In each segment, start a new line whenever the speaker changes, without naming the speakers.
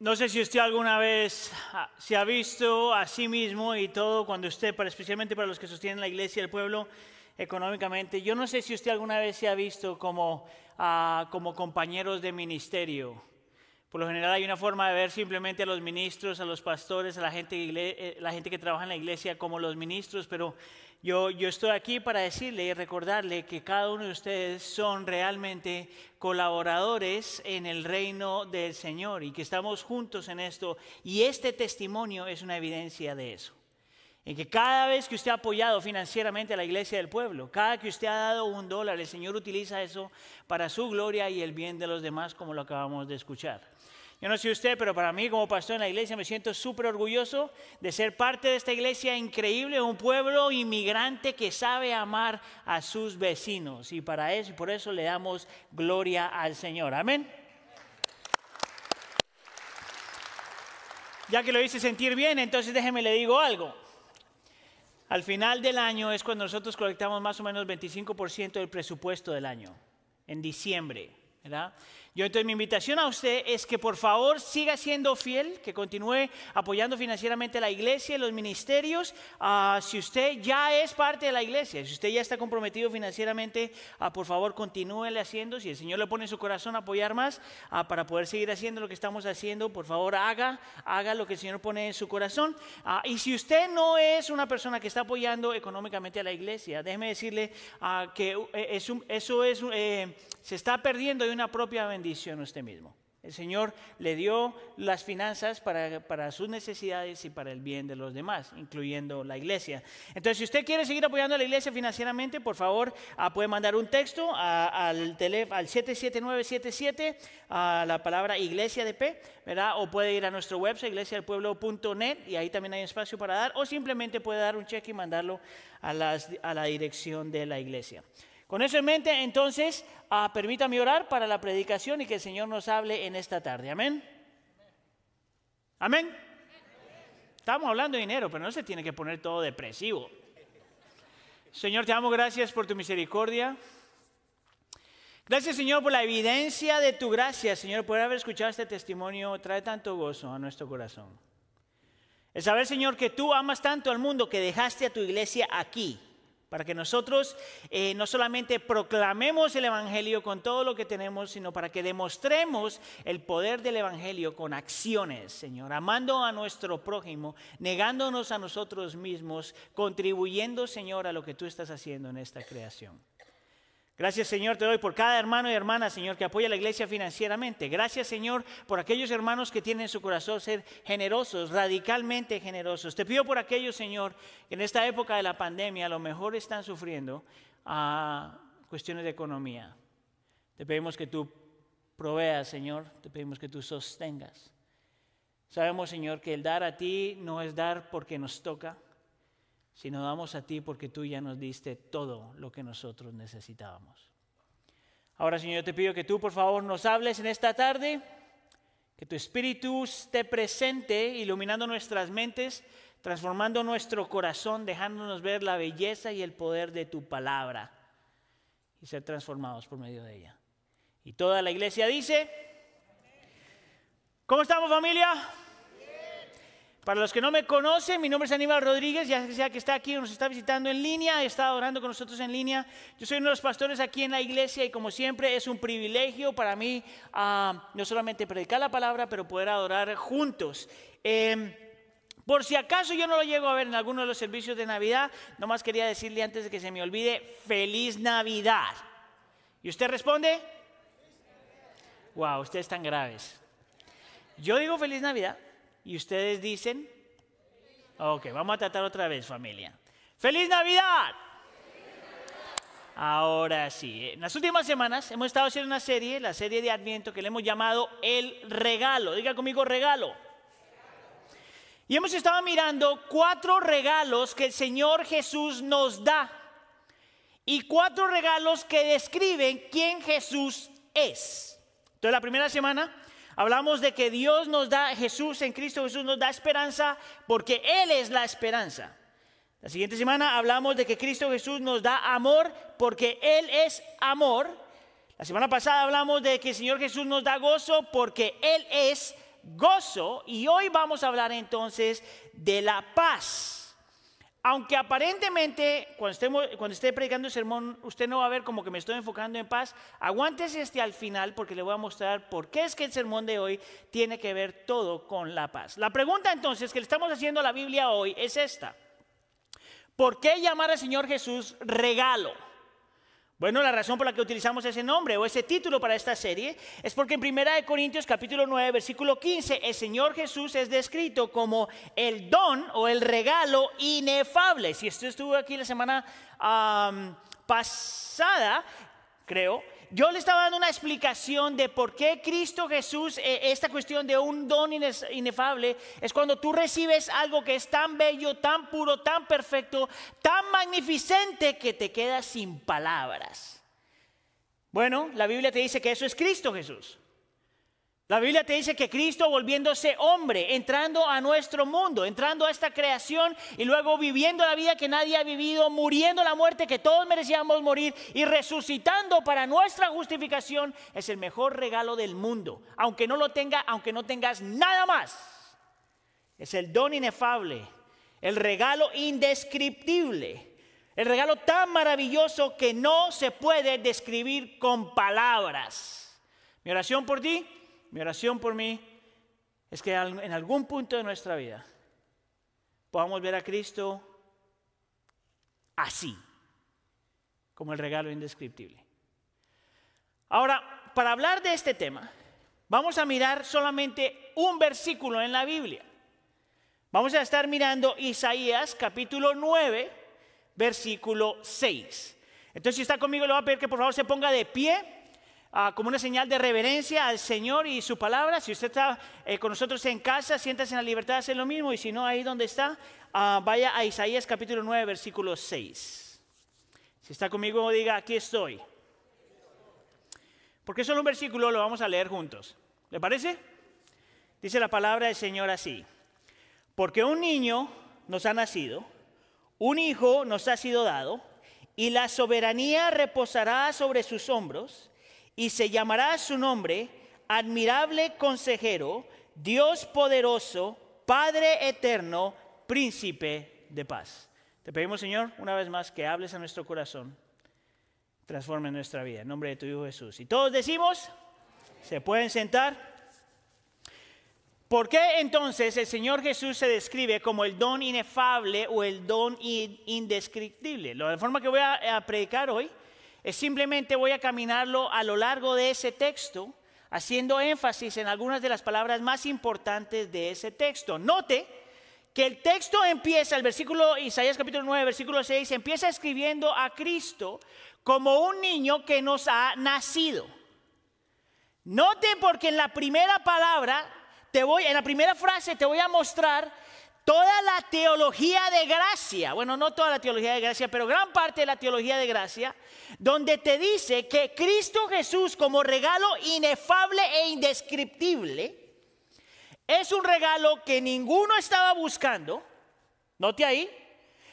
No sé si usted alguna vez ah, se ha visto a sí mismo y todo cuando usted, especialmente para los que sostienen la iglesia del pueblo económicamente, yo no sé si usted alguna vez se ha visto como, ah, como compañeros de ministerio. Por lo general hay una forma de ver simplemente a los ministros, a los pastores, a la gente, eh, la gente que trabaja en la iglesia como los ministros, pero yo, estoy aquí para decirle y recordarle que cada uno de ustedes son realmente colaboradores en el reino del Señor y que estamos juntos en esto. Y este testimonio es una evidencia de eso. En que cada vez que usted ha apoyado financieramente a la iglesia del pueblo, cada que usted ha dado un dólar, el Señor utiliza eso para su gloria y el bien de los demás, como lo acabamos de escuchar. Yo no sé usted, pero para mí como pastor en la iglesia me siento súper orgulloso de ser parte de esta iglesia increíble, un pueblo inmigrante que sabe amar a sus vecinos. Y para eso por eso le damos gloria al Señor. Amén. Ya que lo hice sentir bien, entonces déjeme le digo algo. Al final del año es cuando nosotros colectamos más o menos 25% del presupuesto del año, en diciembre, ¿verdad? Yo entonces mi invitación a usted es que por favor siga siendo fiel, que continúe apoyando financieramente a la iglesia y los ministerios. Ah, si usted ya es parte de la iglesia, si usted ya está comprometido financieramente, uh, por favor continúele haciendo. Si el Señor le pone en su corazón apoyar más ah, para poder seguir haciendo lo que estamos haciendo, por favor haga, haga lo que el Señor pone en su corazón. y si usted no es una persona que está apoyando económicamente a la iglesia, déjeme decirle que eh, eso es, eh, se está perdiendo de una propia bendición bendición usted mismo. El Señor le dio las finanzas para, sus necesidades y para el bien de los demás, incluyendo la iglesia. Entonces, si usted quiere seguir apoyando a la iglesia financieramente, por favor, ah, puede mandar un texto al, teléfono, al 77977 a la palabra iglesia de P, ¿verdad? O puede ir a nuestro website, iglesiadelpueblo.net, y ahí también hay espacio para dar, o simplemente puede dar un cheque y mandarlo a la dirección de la iglesia. Con eso en mente, entonces, ah, permítame orar para la predicación y que el Señor nos hable en esta tarde. Amén. Amén. Estamos hablando de dinero, pero no se tiene que poner todo depresivo. Señor, te damos gracias por tu misericordia. Gracias, Señor, por la evidencia de tu gracia, Señor, por haber escuchado este testimonio. Trae tanto gozo a nuestro corazón. El saber, Señor, que tú amas tanto al mundo que dejaste a tu iglesia aquí para que nosotros eh, no solamente proclamemos el Evangelio con todo lo que tenemos, sino para que demostremos el poder del Evangelio con acciones, Señor, amando a nuestro prójimo, negándonos a nosotros mismos, contribuyendo, Señor, a lo que tú estás haciendo en esta creación. Gracias Señor te doy por cada hermano y hermana, Señor, que apoya a la iglesia financieramente. Gracias Señor por aquellos hermanos que tienen en su corazón ser generosos, radicalmente generosos. Te pido por aquellos, Señor, que en esta época de la pandemia a lo mejor están sufriendo a cuestiones de economía. Te pedimos que tú proveas, Señor, te pedimos que tú sostengas. Sabemos, Señor, que el dar a ti no es dar porque nos toca, sino damos a ti porque tú ya nos diste todo lo que nosotros necesitábamos. Ahora, Señor, yo te pido que tú, por favor, nos hables en esta tarde, que tu Espíritu esté presente, iluminando nuestras mentes, transformando nuestro corazón, dejándonos ver la belleza y el poder de tu palabra y ser transformados por medio de ella. Y toda la iglesia dice, ¿cómo estamos familia? Para los que no me conocen, mi nombre es Aníbal Rodríguez, ya sea que está aquí o nos está visitando en línea, está orando con nosotros en línea. Yo soy uno de los pastores aquí en la iglesia y como siempre es un privilegio para mí ah, no solamente predicar la palabra, pero poder adorar juntos. Em, por si acaso yo no lo llego a ver en alguno de los servicios de Navidad, nomás quería decirle antes de que se me olvide, feliz Navidad. ¿Y usted responde? Wow, ustedes están graves. Yo digo feliz Navidad. ¿Y ustedes dicen? Ok, vamos a tratar otra vez, familia. ¡Feliz Navidad! Ahora sí, en las últimas semanas hemos estado haciendo una serie, la serie de Adviento que le hemos llamado El Regalo. Diga conmigo regalo. Y hemos estado mirando cuatro regalos que el Señor Jesús nos da. Y cuatro regalos que describen quién Jesús es. Entonces la primera semana Hablamos de que Dios nos da, Jesús en Cristo Jesús nos da esperanza porque Él es la esperanza. La siguiente semana hablamos de que Cristo Jesús nos da amor porque Él es amor. La semana pasada hablamos de que el Señor Jesús nos da gozo porque Él es gozo y hoy vamos a hablar entonces de la paz. Aunque aparentemente cuando, esté predicando el sermón usted no va a ver como que me estoy enfocando en paz, aguántese este al final porque le voy a mostrar por qué es que el sermón de hoy tiene que ver todo con la paz. La pregunta entonces que le estamos haciendo a la Biblia hoy es esta. ¿Por qué llamar al Señor Jesús regalo? Bueno, la razón por la que utilizamos ese nombre o ese título para esta serie es porque en 1 Corintios capítulo 9, versículo 15, el Señor Jesús es descrito como el don o el regalo inefable. Si usted estuvo aquí la semana pasada, creo, yo le estaba dando una explicación de por qué Cristo Jesús, eh, esta cuestión de un don inefable, es cuando tú recibes algo que es tan bello, tan puro, tan perfecto, tan magnificente que te quedas sin palabras. Bueno, la Biblia te dice que eso es Cristo Jesús. La Biblia te dice que Cristo volviéndose hombre, entrando a nuestro mundo, entrando a esta creación y luego viviendo la vida que nadie ha vivido, muriendo la muerte que todos merecíamos morir y resucitando para nuestra justificación, es el mejor regalo del mundo. Aunque no lo tenga, aunque no tengas nada más. Es el don inefable, el regalo indescriptible, el regalo tan maravilloso que no se puede describir con palabras. Mi oración por ti mi oración por mí es que en algún punto de nuestra vida podamos ver a Cristo así, como el regalo indescriptible. Ahora, para hablar de este tema, vamos a mirar solamente un versículo en la Biblia. Vamos a estar mirando Isaías capítulo 9, versículo 6. Entonces, si está conmigo, le voy a pedir que por favor se ponga de pie Ah, como una señal de reverencia al Señor y su palabra. Si usted está eh, con nosotros en casa, siéntase en la libertad de hacer lo mismo. Y si no, ahí donde está, ah, vaya a Isaías capítulo 9, versículo 6. Si está conmigo, diga, aquí estoy. Porque solo un versículo lo vamos a leer juntos. ¿Le parece? Dice la palabra del Señor así. Porque un niño nos ha nacido, un hijo nos ha sido dado, y la soberanía reposará sobre sus hombros y se llamará su nombre admirable consejero, Dios poderoso, Padre eterno, príncipe de paz. Te pedimos, Señor, una vez más que hables a nuestro corazón, transforme nuestra vida. En nombre de tu Hijo Jesús. Y todos decimos, se pueden sentar. ¿Por qué entonces el Señor Jesús se describe como el don inefable o el don indescriptible? La forma que voy a predicar hoy es simplemente voy a caminarlo a lo largo de ese texto, haciendo énfasis en algunas de las palabras más importantes de ese texto. Note que el texto empieza, el versículo, Isaías capítulo 9, versículo 6, empieza escribiendo a Cristo como un niño que nos ha nacido. Note porque en la primera palabra, te voy, en la primera frase te voy a mostrar toda la teología de gracia, bueno, no toda la teología de gracia, pero gran parte de la teología de gracia, donde te dice que Cristo Jesús como regalo inefable e indescriptible, es un regalo que ninguno estaba buscando, note ahí,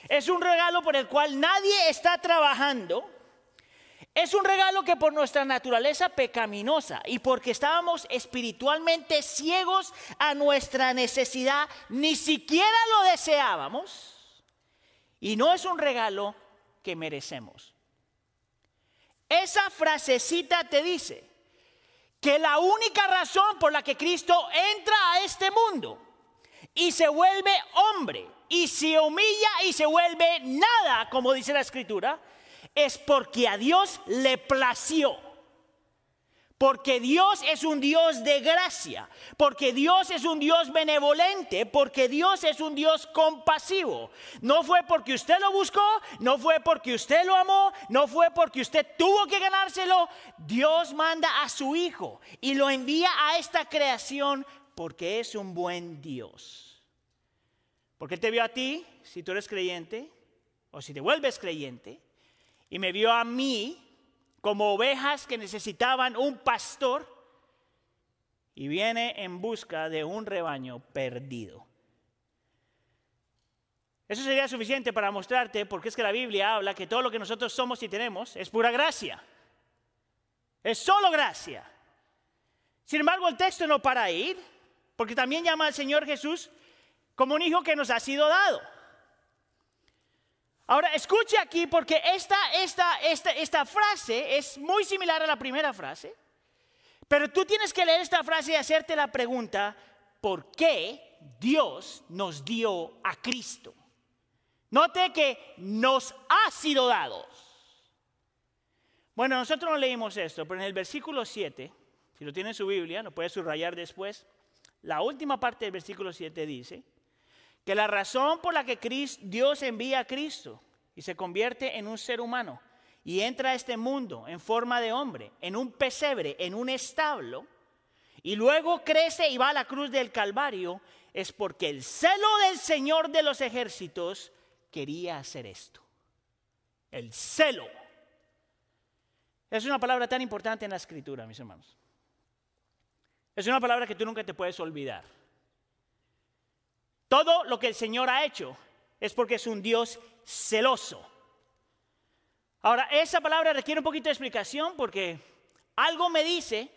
es un regalo por el cual nadie está trabajando, es un regalo que por nuestra naturaleza pecaminosa y porque estábamos espiritualmente ciegos a nuestra necesidad, ni siquiera lo deseábamos. Y no es un regalo que merecemos. Esa frasecita te dice que la única razón por la que Cristo entra a este mundo y se vuelve hombre y se humilla y se vuelve nada, como dice la escritura, es porque a Dios le plació. Porque Dios es un Dios de gracia, porque Dios es un Dios benevolente, porque Dios es un Dios compasivo. No fue porque usted lo buscó, no fue porque usted lo amó, no fue porque usted tuvo que ganárselo. Dios manda a su Hijo y lo envía a esta creación porque es un buen Dios. Porque Él te vio a ti, si tú eres creyente, o si te vuelves creyente, y me vio a mí como ovejas que necesitaban un pastor y viene en busca de un rebaño perdido. Eso sería suficiente para mostrarte porque es que la Biblia habla que todo lo que nosotros somos y tenemos es pura gracia. Es solo gracia. Sin embargo, el texto no para ahí, porque también llama al Señor Jesús como un hijo que nos ha sido dado. Ahora, escuche aquí porque esta, esta, esta, esta frase es muy similar a la primera frase, pero tú tienes que leer esta frase y hacerte la pregunta, ¿por qué Dios nos dio a Cristo? Note que nos ha sido dado. Bueno, nosotros no leímos esto, pero en el versículo 7, si lo tiene en su Biblia, lo puede subrayar después, la última parte del versículo 7 dice que la razón por la que Dios envía a Cristo y se convierte en un ser humano y entra a este mundo en forma de hombre, en un pesebre, en un establo, y luego crece y va a la cruz del Calvario, es porque el celo del Señor de los ejércitos quería hacer esto. El celo. Es una palabra tan importante en la escritura, mis hermanos. Es una palabra que tú nunca te puedes olvidar. Todo lo que el Señor ha hecho es porque es un Dios celoso. Ahora, esa palabra requiere un poquito de explicación porque algo me dice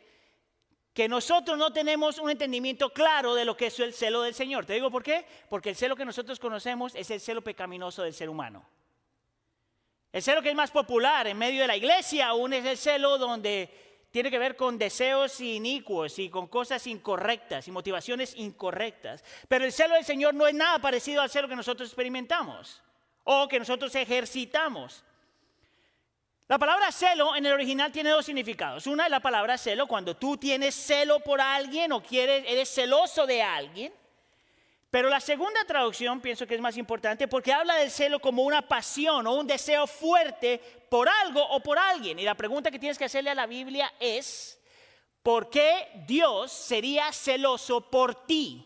que nosotros no tenemos un entendimiento claro de lo que es el celo del Señor. ¿Te digo por qué? Porque el celo que nosotros conocemos es el celo pecaminoso del ser humano. El celo que es más popular en medio de la iglesia aún es el celo donde tiene que ver con deseos inicuos y con cosas incorrectas y motivaciones incorrectas. Pero el celo del Señor no es nada parecido al celo que nosotros experimentamos o que nosotros ejercitamos. La palabra celo en el original tiene dos significados. Una es la palabra celo, cuando tú tienes celo por alguien o quieres, eres celoso de alguien. Pero la segunda traducción pienso que es más importante porque habla del celo como una pasión o un deseo fuerte por algo o por alguien. Y la pregunta que tienes que hacerle a la Biblia es, ¿por qué Dios sería celoso por ti?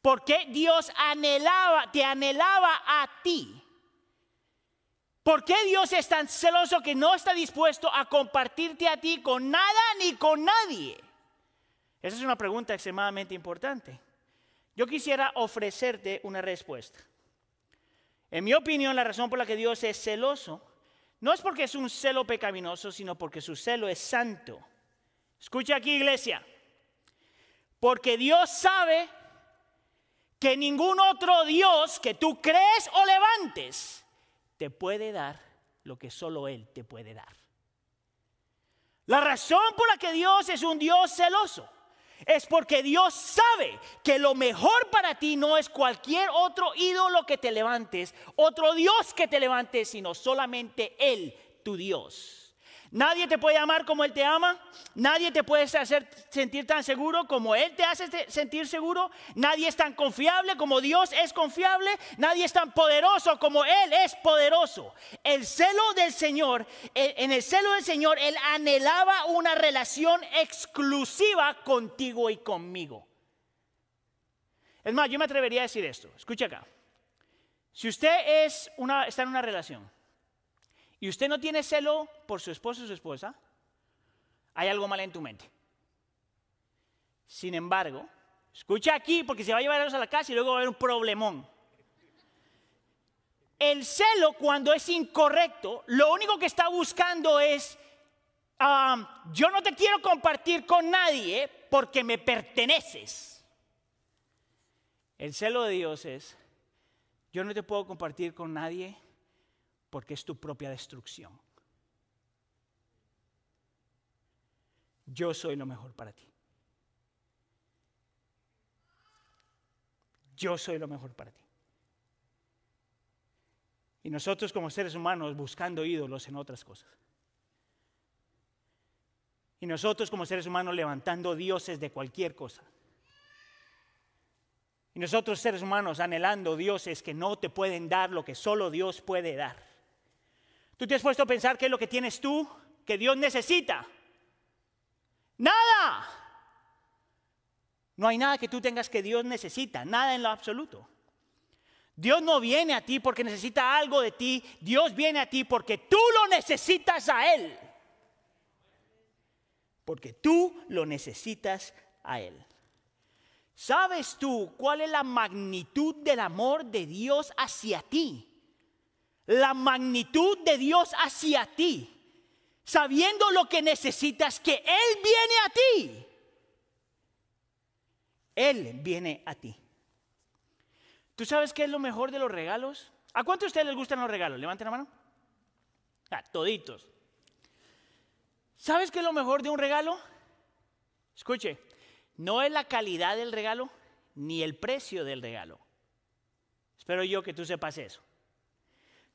¿Por qué Dios anhelaba, te anhelaba a ti? ¿Por qué Dios es tan celoso que no está dispuesto a compartirte a ti con nada ni con nadie? Esa es una pregunta extremadamente importante. Yo quisiera ofrecerte una respuesta. En mi opinión, la razón por la que Dios es celoso no es porque es un celo pecaminoso, sino porque su celo es santo. Escucha aquí, iglesia. Porque Dios sabe que ningún otro Dios que tú crees o levantes te puede dar lo que solo Él te puede dar. La razón por la que Dios es un Dios celoso es porque Dios sabe que lo mejor para ti no es cualquier otro ídolo que te levantes, otro Dios que te levantes, sino solamente Él, tu Dios. Nadie te puede amar como Él te ama. Nadie te puede hacer sentir tan seguro como Él te hace sentir seguro. Nadie es tan confiable como Dios es confiable. Nadie es tan poderoso como Él es poderoso. El celo del Señor, en el celo del Señor, Él anhelaba una relación exclusiva contigo y conmigo. Es más, yo me atrevería a decir esto. Escucha acá. Si usted está en una relación y usted no tiene celo por su esposo o su esposa, hay algo mal en tu mente. Sin embargo, escucha aquí porque se va a llevar a la casa y luego va a haber un problemón. El celo cuando es incorrecto, lo único que está buscando es, ah, yo no te quiero compartir con nadie porque me perteneces. El celo de Dios es, yo no te puedo compartir con nadie porque es tu propia destrucción. Yo soy lo mejor para ti. Yo soy lo mejor para ti. Y nosotros como seres humanos buscando ídolos en otras cosas. Y nosotros como seres humanos levantando dioses de cualquier cosa. Y nosotros seres humanos anhelando dioses que no te pueden dar lo que solo Dios puede dar. ¿Tú te has puesto a pensar qué es lo que tienes tú que Dios necesita? Nada. No hay nada que tú tengas que Dios necesita, nada en lo absoluto. Dios no viene a ti porque necesita algo de ti, Dios viene a ti porque tú lo necesitas a Él. Porque tú lo necesitas a Él. ¿Sabes tú cuál es la magnitud del amor de Dios hacia ti? La magnitud de Dios hacia ti, sabiendo lo que necesitas, que Él viene a ti. Él viene a ti. ¿Tú sabes qué es lo mejor de los regalos? ¿A cuántos de ustedes les gustan los regalos? Levanten la mano. A toditos. ¿Sabes qué es lo mejor de un regalo? Escuche, no es la calidad del regalo ni el precio del regalo. Espero yo que tú sepas eso.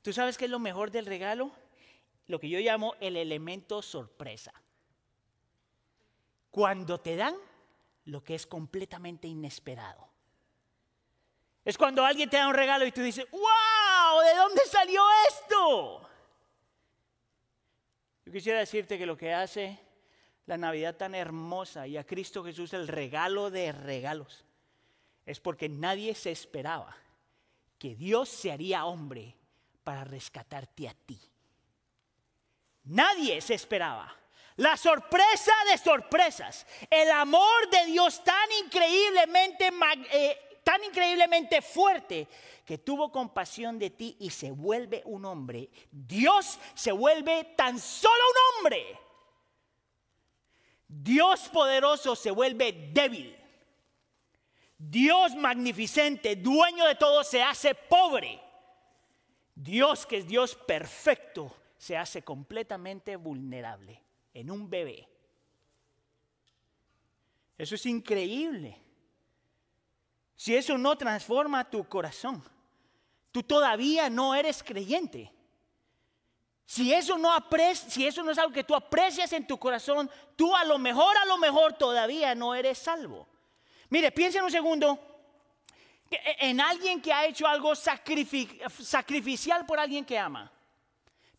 ¿Tú sabes qué es lo mejor del regalo? Lo que yo llamo el elemento sorpresa. Cuando te dan lo que es completamente inesperado. Es cuando alguien te da un regalo y tú dices, wow, ¿de dónde salió esto? Yo quisiera decirte que lo que hace la Navidad tan hermosa y a Cristo Jesús el regalo de regalos es porque nadie se esperaba que Dios se haría hombre para rescatarte a ti. Nadie se esperaba. La sorpresa de sorpresas, el amor de Dios tan increíblemente, eh, tan increíblemente fuerte que tuvo compasión de ti y se vuelve un hombre. Dios se vuelve tan solo un hombre. Dios poderoso se vuelve débil. Dios magnificente, dueño de todo, se hace pobre. Dios que es Dios perfecto, se hace completamente vulnerable en un bebé. Eso es increíble. Si eso no transforma tu corazón, tú todavía no eres creyente. Si eso no si eso no es algo que tú aprecias en tu corazón, tú a lo mejor, a lo mejor todavía no eres salvo. Mire, piensen un segundo en alguien que ha hecho algo sacrificial por alguien que ama.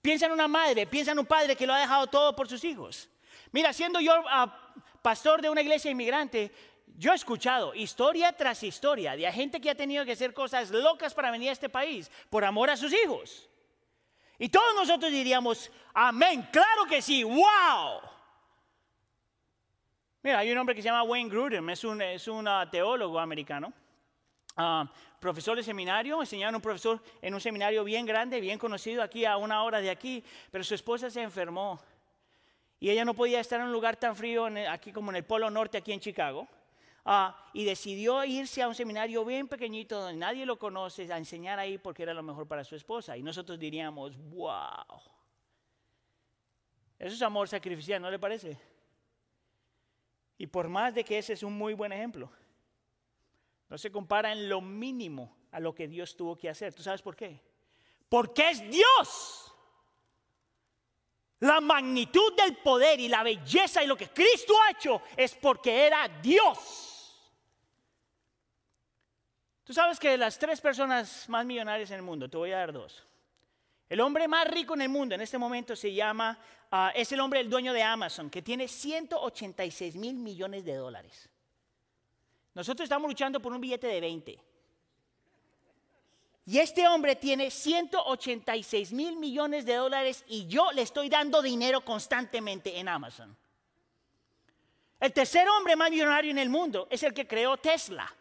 Piensa en una madre, piensa en un padre que lo ha dejado todo por sus hijos. Mira, siendo yo ah, pastor de una iglesia inmigrante, yo he escuchado historia tras historia de gente que ha tenido que hacer cosas locas para venir a este país por amor a sus hijos. Y todos nosotros diríamos, amén, claro que sí, wow. Mira, hay un hombre que se llama Wayne Grudem, es un, es un ah, teólogo americano. Ah, profesor de seminario, enseñaron un profesor en un seminario bien grande, bien conocido aquí a una hora de aquí, pero su esposa se enfermó y ella no podía estar en un lugar tan frío aquí como en el Polo Norte, aquí en Chicago. Ah, y decidió irse a un seminario bien pequeñito donde nadie lo conoce, a enseñar ahí porque era lo mejor para su esposa. Y nosotros diríamos, wow, eso es amor sacrificial, ¿no le parece? Y por más de que ese es un muy buen ejemplo. No se compara en lo mínimo a lo que Dios tuvo que hacer. ¿Tú sabes por qué? Porque es Dios. La magnitud del poder y la belleza y lo que Cristo ha hecho es porque era Dios. Tú sabes que de las tres personas más millonarias en el mundo, te voy a dar dos. El hombre más rico en el mundo en este momento se llama, ah, es el hombre, el dueño de Amazon, que tiene 186 mil millones de dólares. Nosotros estamos luchando por un billete de 20. Y este hombre tiene 186 mil millones de dólares y yo le estoy dando dinero constantemente en Amazon. El tercer hombre más millonario en el mundo es el que creó Tesla.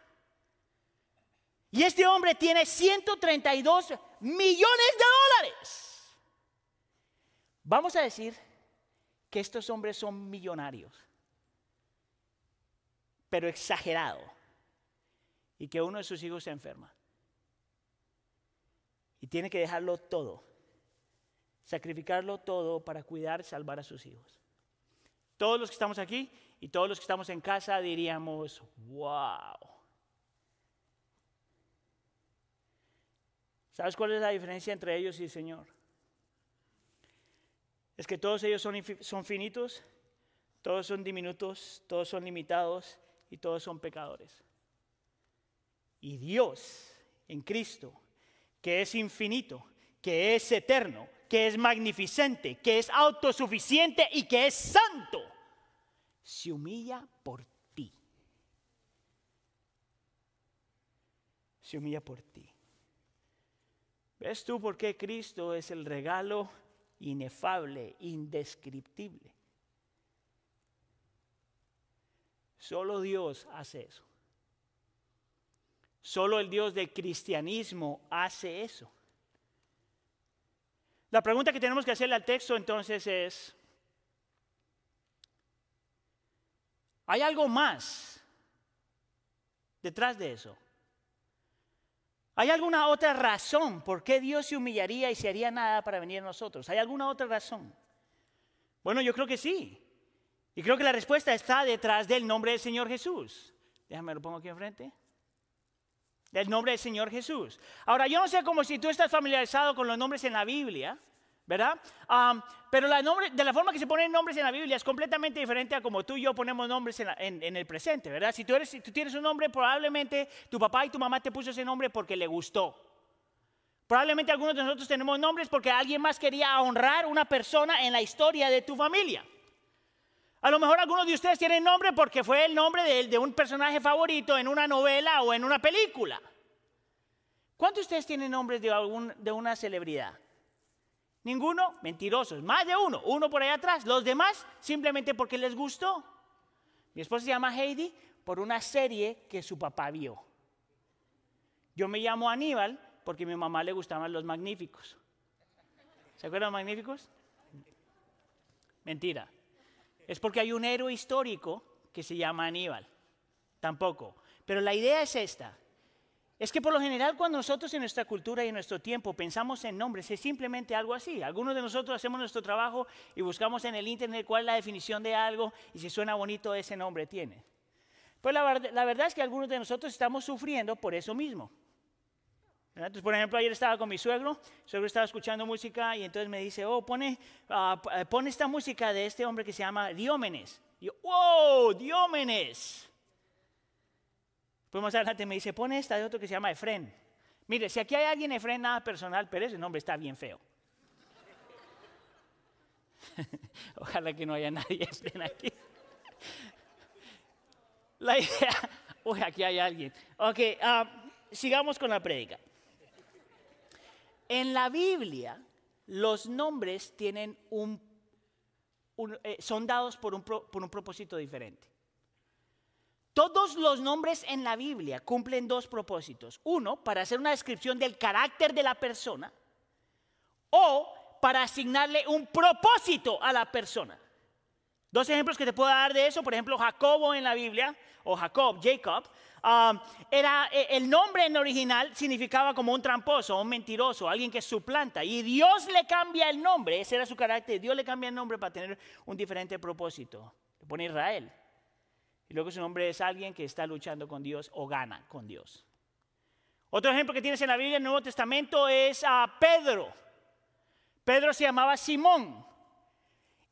Y este hombre tiene 132 millones de dólares. Vamos a decir que estos hombres son millonarios pero exagerado, y que uno de sus hijos se enferma. Y tiene que dejarlo todo, sacrificarlo todo para cuidar, salvar a sus hijos. Todos los que estamos aquí y todos los que estamos en casa diríamos, wow. ¿Sabes cuál es la diferencia entre ellos y el Señor? Es que todos ellos son, son finitos, todos son diminutos, todos son limitados y todos son pecadores. Y Dios en Cristo, que es infinito, que es eterno, que es magnificente, que es autosuficiente y que es santo, se humilla por ti. Se humilla por ti. ¿Ves tú por qué Cristo es el regalo inefable, indescriptible? Solo Dios hace eso. Solo el Dios del cristianismo hace eso. La pregunta que tenemos que hacerle al texto entonces es, ¿hay algo más detrás de eso? ¿Hay alguna otra razón por qué Dios se humillaría y se haría nada para venir a nosotros? ¿Hay alguna otra razón? Bueno, yo creo que sí. Y creo que la respuesta está detrás del nombre del Señor Jesús. Déjame lo pongo aquí enfrente. Del nombre del Señor Jesús. Ahora, yo no sé cómo si tú estás familiarizado con los nombres en la Biblia, ¿verdad? pero la nombre, de la forma que se ponen nombres en la Biblia es completamente diferente a como tú y yo ponemos nombres en, el presente, ¿verdad? Si tú, eres, si tú tienes un nombre, probablemente tu papá y tu mamá te puso ese nombre porque le gustó. Probablemente algunos de nosotros tenemos nombres porque alguien más quería honrar una persona en la historia de tu familia. A lo mejor algunos de ustedes tienen nombre porque fue el nombre de, de un personaje favorito en una novela o en una película. ¿Cuántos de ustedes tienen nombres de, algún, de una celebridad? Ninguno, mentirosos. Más de uno, uno por ahí atrás. Los demás simplemente porque les gustó. Mi esposa se llama Heidi por una serie que su papá vio. Yo me llamo Aníbal porque a mi mamá le gustaban los magníficos. ¿Se acuerdan los magníficos? Mentira. Es porque hay un héroe histórico que se llama Aníbal. Tampoco. Pero la idea es esta. Es que por lo general cuando nosotros en nuestra cultura y en nuestro tiempo pensamos en nombres es simplemente algo así. Algunos de nosotros hacemos nuestro trabajo y buscamos en el internet cuál es la definición de algo y si suena bonito ese nombre tiene. Pues la, verdad es que algunos de nosotros estamos sufriendo por eso mismo. Entonces, por ejemplo, ayer estaba con mi suegro, el suegro estaba escuchando música y entonces me dice, oh, pone, ah, pone esta música de este hombre que se llama Diómenes. Y yo, wow, Diómenes. Pues más adelante me dice, pone esta de otro que se llama Efren. Mire, si aquí hay alguien Efren, nada personal, pero ese nombre está bien feo. Ojalá que no haya nadie Efren aquí. La idea, uy, aquí hay alguien. Ok, ah, sigamos con la prédica. En la Biblia, los nombres tienen un, eh, son dados por un, por un propósito diferente. Todos los nombres en la Biblia cumplen dos propósitos. Uno, para hacer una descripción del carácter de la persona o para asignarle un propósito a la persona. Dos ejemplos que te puedo dar de eso, por ejemplo, Jacobo en la Biblia, o Jacob, Jacob, um, era, eh, el nombre en original significaba como un tramposo, un mentiroso, alguien que suplanta. Y Dios le cambia el nombre, ese era su carácter, Dios le cambia el nombre para tener un diferente propósito. Le pone Israel. Y luego su nombre es alguien que está luchando con Dios o gana con Dios. Otro ejemplo que tienes en la Biblia, en el Nuevo Testamento, es a Pedro. Pedro se llamaba Simón.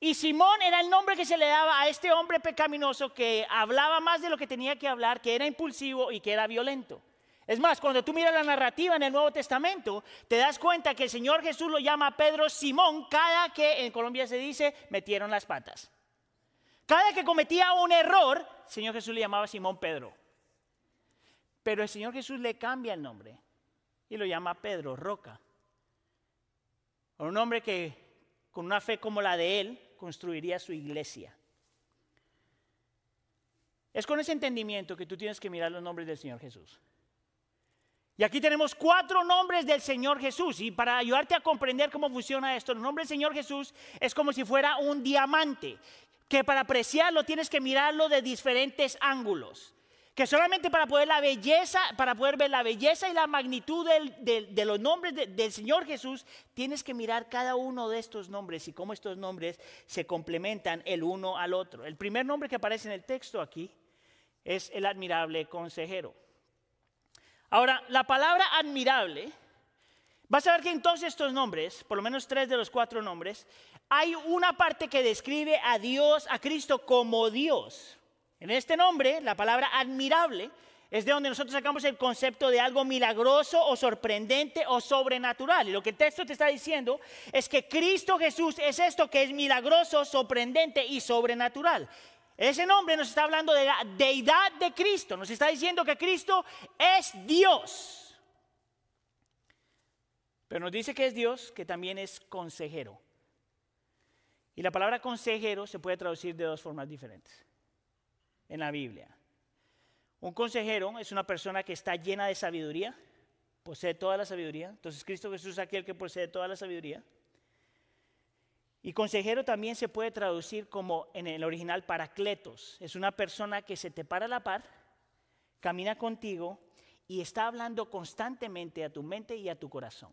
Y Simón era el nombre que se le daba a este hombre pecaminoso que hablaba más de lo que tenía que hablar, que era impulsivo y que era violento. Es más, cuando tú miras la narrativa en el Nuevo Testamento, te das cuenta que el Señor Jesús lo llama a Pedro Simón cada que en Colombia se dice metieron las patas. Cada que cometía un error, el Señor Jesús le llamaba Simón Pedro. Pero el Señor Jesús le cambia el nombre y lo llama Pedro, Roca. Un hombre que con una fe como la de él construiría su iglesia. Es con ese entendimiento que tú tienes que mirar los nombres del Señor Jesús. Y aquí tenemos cuatro nombres del Señor Jesús. Y para ayudarte a comprender cómo funciona esto, el nombre del Señor Jesús es como si fuera un diamante que para apreciarlo tienes que mirarlo de diferentes ángulos. Que solamente para poder la belleza, para poder ver la belleza y la magnitud de los nombres del Señor Jesús, tienes que mirar cada uno de estos nombres y cómo estos nombres se complementan el uno al otro. El primer nombre que aparece en el texto aquí es el admirable consejero. Ahora, la palabra admirable, vas a ver que en todos estos nombres, por lo menos tres de los cuatro nombres, hay una parte que describe a Dios, a Cristo como Dios. En este nombre, la palabra admirable es de donde nosotros sacamos el concepto de algo milagroso o sorprendente o sobrenatural. Y lo que el texto te está diciendo es que Cristo Jesús es esto que es milagroso, sorprendente y sobrenatural. Ese nombre nos está hablando de la deidad de Cristo, nos está diciendo que Cristo es Dios. Pero nos dice que es Dios, que también es consejero. Y la palabra consejero se puede traducir de dos formas diferentes en la Biblia. Un consejero es una persona que está llena de sabiduría, posee toda la sabiduría. Entonces Cristo Jesús es aquel que posee toda la sabiduría. Y consejero también se puede traducir como en el original paracletos. Es una persona que se te para a la par, camina contigo y está hablando constantemente a tu mente y a tu corazón.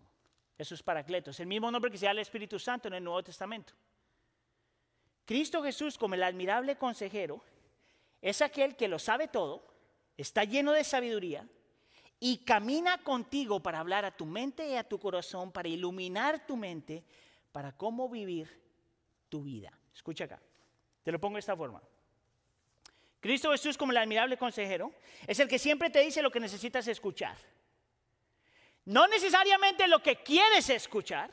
Eso es Paracletos, el mismo nombre que se da al Espíritu Santo en el Nuevo Testamento. Cristo Jesús, como el admirable consejero, es aquel que lo sabe todo, está lleno de sabiduría y camina contigo para hablar a tu mente y a tu corazón, para iluminar tu mente, para cómo vivir tu vida. Escucha acá, te lo pongo de esta forma. Cristo Jesús como el admirable consejero es el que siempre te dice lo que necesitas escuchar. No necesariamente lo que quieres escuchar,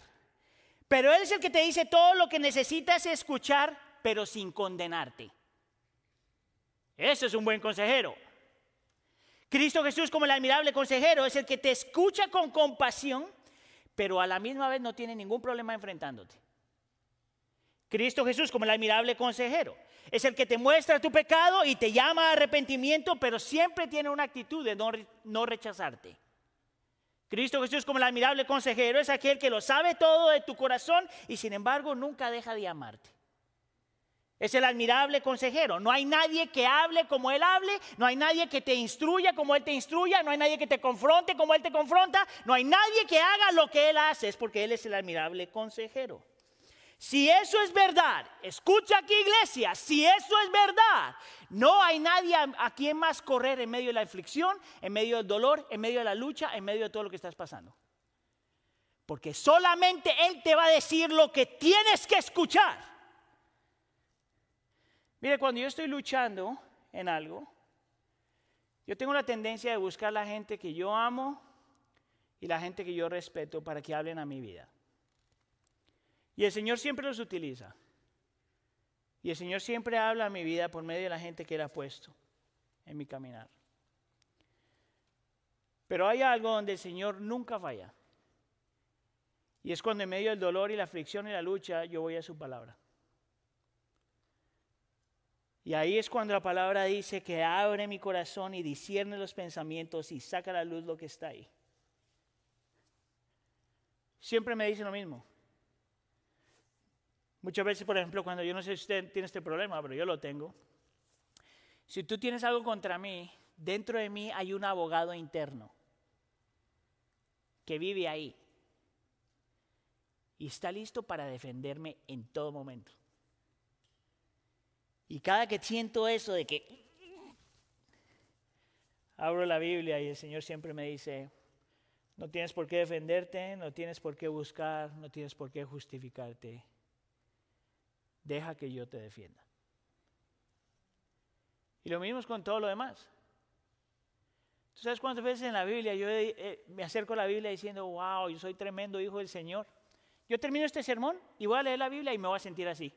pero Él es el que te dice todo lo que necesitas escuchar, pero sin condenarte. Ese es un buen consejero. Cristo Jesús como el admirable consejero es el que te escucha con compasión, pero a la misma vez no tiene ningún problema enfrentándote. Cristo Jesús como el admirable consejero es el que te muestra tu pecado y te llama a arrepentimiento, pero siempre tiene una actitud de no, no rechazarte. Cristo Jesús como el admirable consejero es aquel que lo sabe todo de tu corazón y sin embargo nunca deja de amarte. Es el admirable consejero. No hay nadie que hable como Él hable, no hay nadie que te instruya como Él te instruya, no hay nadie que te confronte como Él te confronta, no hay nadie que haga lo que Él hace, es porque Él es el admirable consejero. Si eso es verdad, escucha aquí iglesia, si eso es verdad, no hay nadie a, quien más correr en medio de la aflicción, en medio del dolor, en medio de la lucha, en medio de todo lo que estás pasando. Porque solamente Él te va a decir lo que tienes que escuchar. Mire, cuando yo estoy luchando en algo, yo tengo la tendencia de buscar la gente que yo amo y la gente que yo respeto para que hablen a mi vida. Y el Señor siempre los utiliza. Y el Señor siempre habla a mi vida por medio de la gente que Él ha puesto en mi caminar. Pero hay algo donde el Señor nunca falla. Y es cuando en medio del dolor y la aflicción y la lucha yo voy a su palabra. Y ahí es cuando la palabra dice que abre mi corazón y discierne los pensamientos y saca a la luz lo que está ahí. Siempre me dice lo mismo. Muchas veces, por ejemplo, cuando yo no sé si usted tiene este problema, pero yo lo tengo. Si tú tienes algo contra mí, dentro de mí hay un abogado interno que vive ahí y está listo para defenderme en todo momento. Y cada que siento eso de que abro la Biblia y el Señor siempre me dice, no tienes por qué defenderte, no tienes por qué buscar, no tienes por qué justificarte. Deja que yo te defienda. Y lo mismo es con todo lo demás. ¿Tú sabes cuántas veces en la Biblia yo eh, me acerco a la Biblia diciendo, wow, yo soy tremendo hijo del Señor? Yo termino este sermón y voy a leer la Biblia y me voy a sentir así.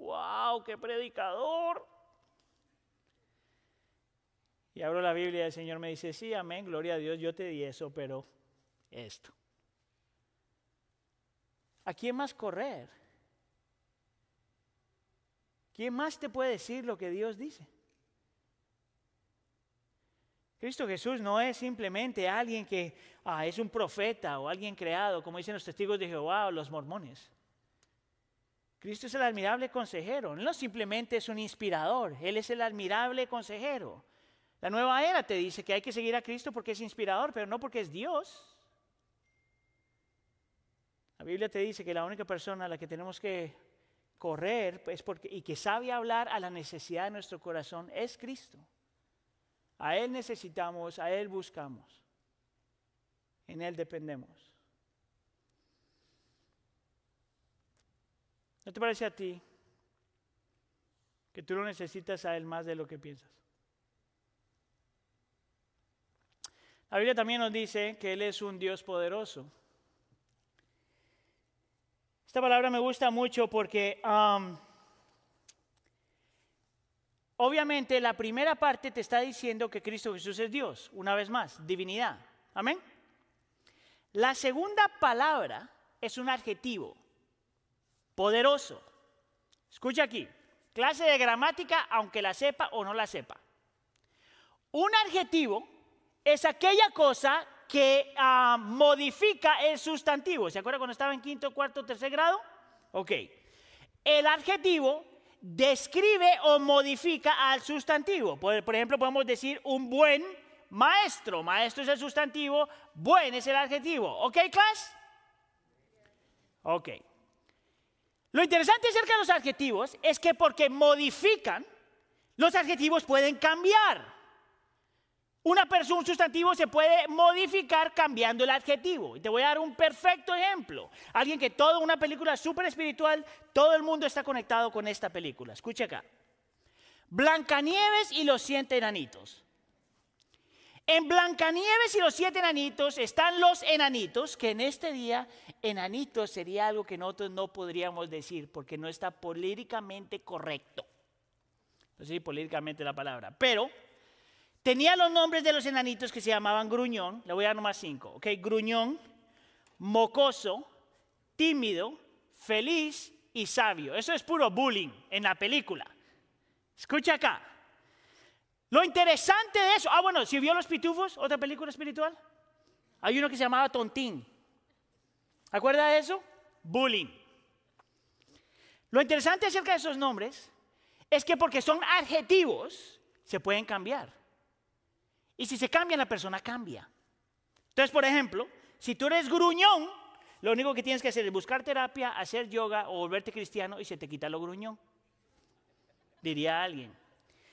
¡Wow! ¡Qué predicador! Y abro la Biblia y el Señor me dice, sí, amén, gloria a Dios, yo te di eso, pero esto. ¿A quién más correr? ¿Quién más te puede decir lo que Dios dice? Cristo Jesús no es simplemente alguien que ah, es un profeta o alguien creado, como dicen los testigos de Jehová o los mormones. Cristo es el admirable consejero. no simplemente es un inspirador, Él es el admirable consejero. La nueva era te dice que hay que seguir a Cristo porque es inspirador, pero no porque es Dios. La Biblia te dice que la única persona a la que tenemos que correr es porque, y que sabe hablar a la necesidad de nuestro corazón es Cristo. A Él necesitamos, a Él buscamos. En Él dependemos. ¿No te parece a ti que tú lo necesitas a Él más de lo que piensas? La Biblia también nos dice que Él es un Dios poderoso. Esta palabra me gusta mucho porque um, obviamente la primera parte te está diciendo que Cristo Jesús es Dios, una vez más, divinidad. Amén. La segunda palabra es un adjetivo poderoso. Escucha aquí, clase de gramática aunque la sepa o no la sepa. Un adjetivo es aquella cosa que ah, modifica el sustantivo. ¿Se acuerda cuando estaba en quinto, cuarto, tercer grado? Ok. El adjetivo describe o modifica al sustantivo. Por, ejemplo, podemos decir un buen maestro. Maestro es el sustantivo, buen es el adjetivo. ¿Ok, class? Ok. Lo interesante acerca de los adjetivos es que porque modifican, los adjetivos pueden cambiar. Una persona, un sustantivo se puede modificar cambiando el adjetivo. Y te voy a dar un perfecto ejemplo. Alguien que toda una película súper espiritual, todo el mundo está conectado con esta película. Escucha acá. Blancanieves y los siete enanitos. En Blancanieves y los siete enanitos están los enanitos, que en este día enanitos sería algo que nosotros no podríamos decir porque no está políticamente correcto. No sé si políticamente la palabra, pero Tenía los nombres de los enanitos que se llamaban Gruñón, le voy a dar nomás cinco, ¿ok? Gruñón, Mocoso, Tímido, Feliz y Sabio. Eso es puro bullying en la película. Escucha acá. Lo interesante de eso, ah bueno, si vio Los Pitufos, otra película espiritual, hay uno que se llamaba Tontín. ¿Acuerda de eso? Bullying. Lo interesante acerca de esos nombres es que porque son adjetivos, se pueden cambiar. Y si se cambia, la persona cambia. Entonces, por ejemplo, si tú eres gruñón, lo único que tienes que hacer es buscar terapia, hacer yoga o volverte cristiano y se te quita lo gruñón. Diría alguien.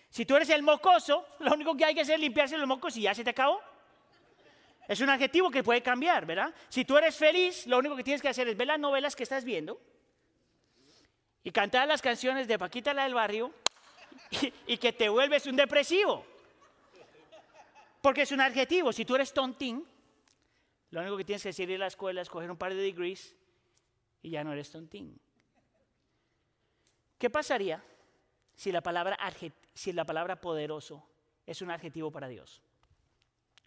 Si tú eres el mocoso, lo único que hay que hacer es limpiarse los mocos y ya se te acabó. Es un adjetivo que puede cambiar, ¿verdad? Si tú eres feliz, lo único que tienes que hacer es ver las novelas que estás viendo y cantar las canciones de Paquita la del barrio y, que te vuelves un depresivo. Porque es un adjetivo. Si tú eres tontín, lo único que tienes que hacer ir a la escuela es coger un par de degrees y ya no eres tontín. ¿Qué pasaría si la palabra, si la palabra poderoso es un adjetivo para Dios?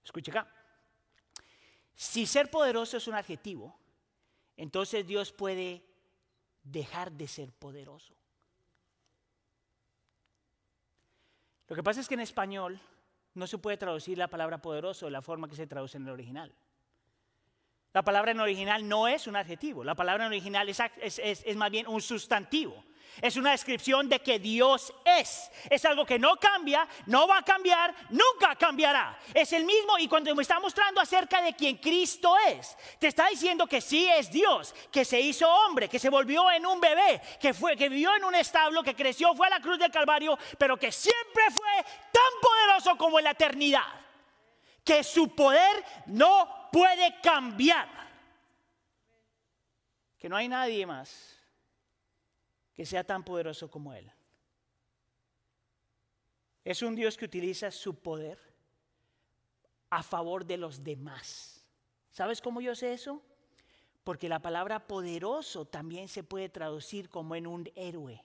Escucha acá. Si ser poderoso es un adjetivo, entonces Dios puede dejar de ser poderoso. Lo que pasa es que en español no se puede traducir la palabra poderoso de la forma que se traduce en el original. La palabra en original no es un adjetivo, la palabra en original es, es, más bien un sustantivo. Es una descripción de que Dios es. Es algo que no cambia, no va a cambiar, nunca cambiará. Es el mismo y cuando me está mostrando acerca de quien Cristo es, te está diciendo que sí es Dios, que se hizo hombre, que se volvió en un bebé, que fue que vivió en un establo, que creció, fue a la cruz del Calvario, pero que siempre fue tan poderoso como en la eternidad. Que su poder no puede cambiar. Que no hay nadie más que sea tan poderoso como Él. Es un Dios que utiliza su poder a favor de los demás. ¿Sabes cómo yo sé eso? Porque la palabra poderoso también se puede traducir como en un héroe.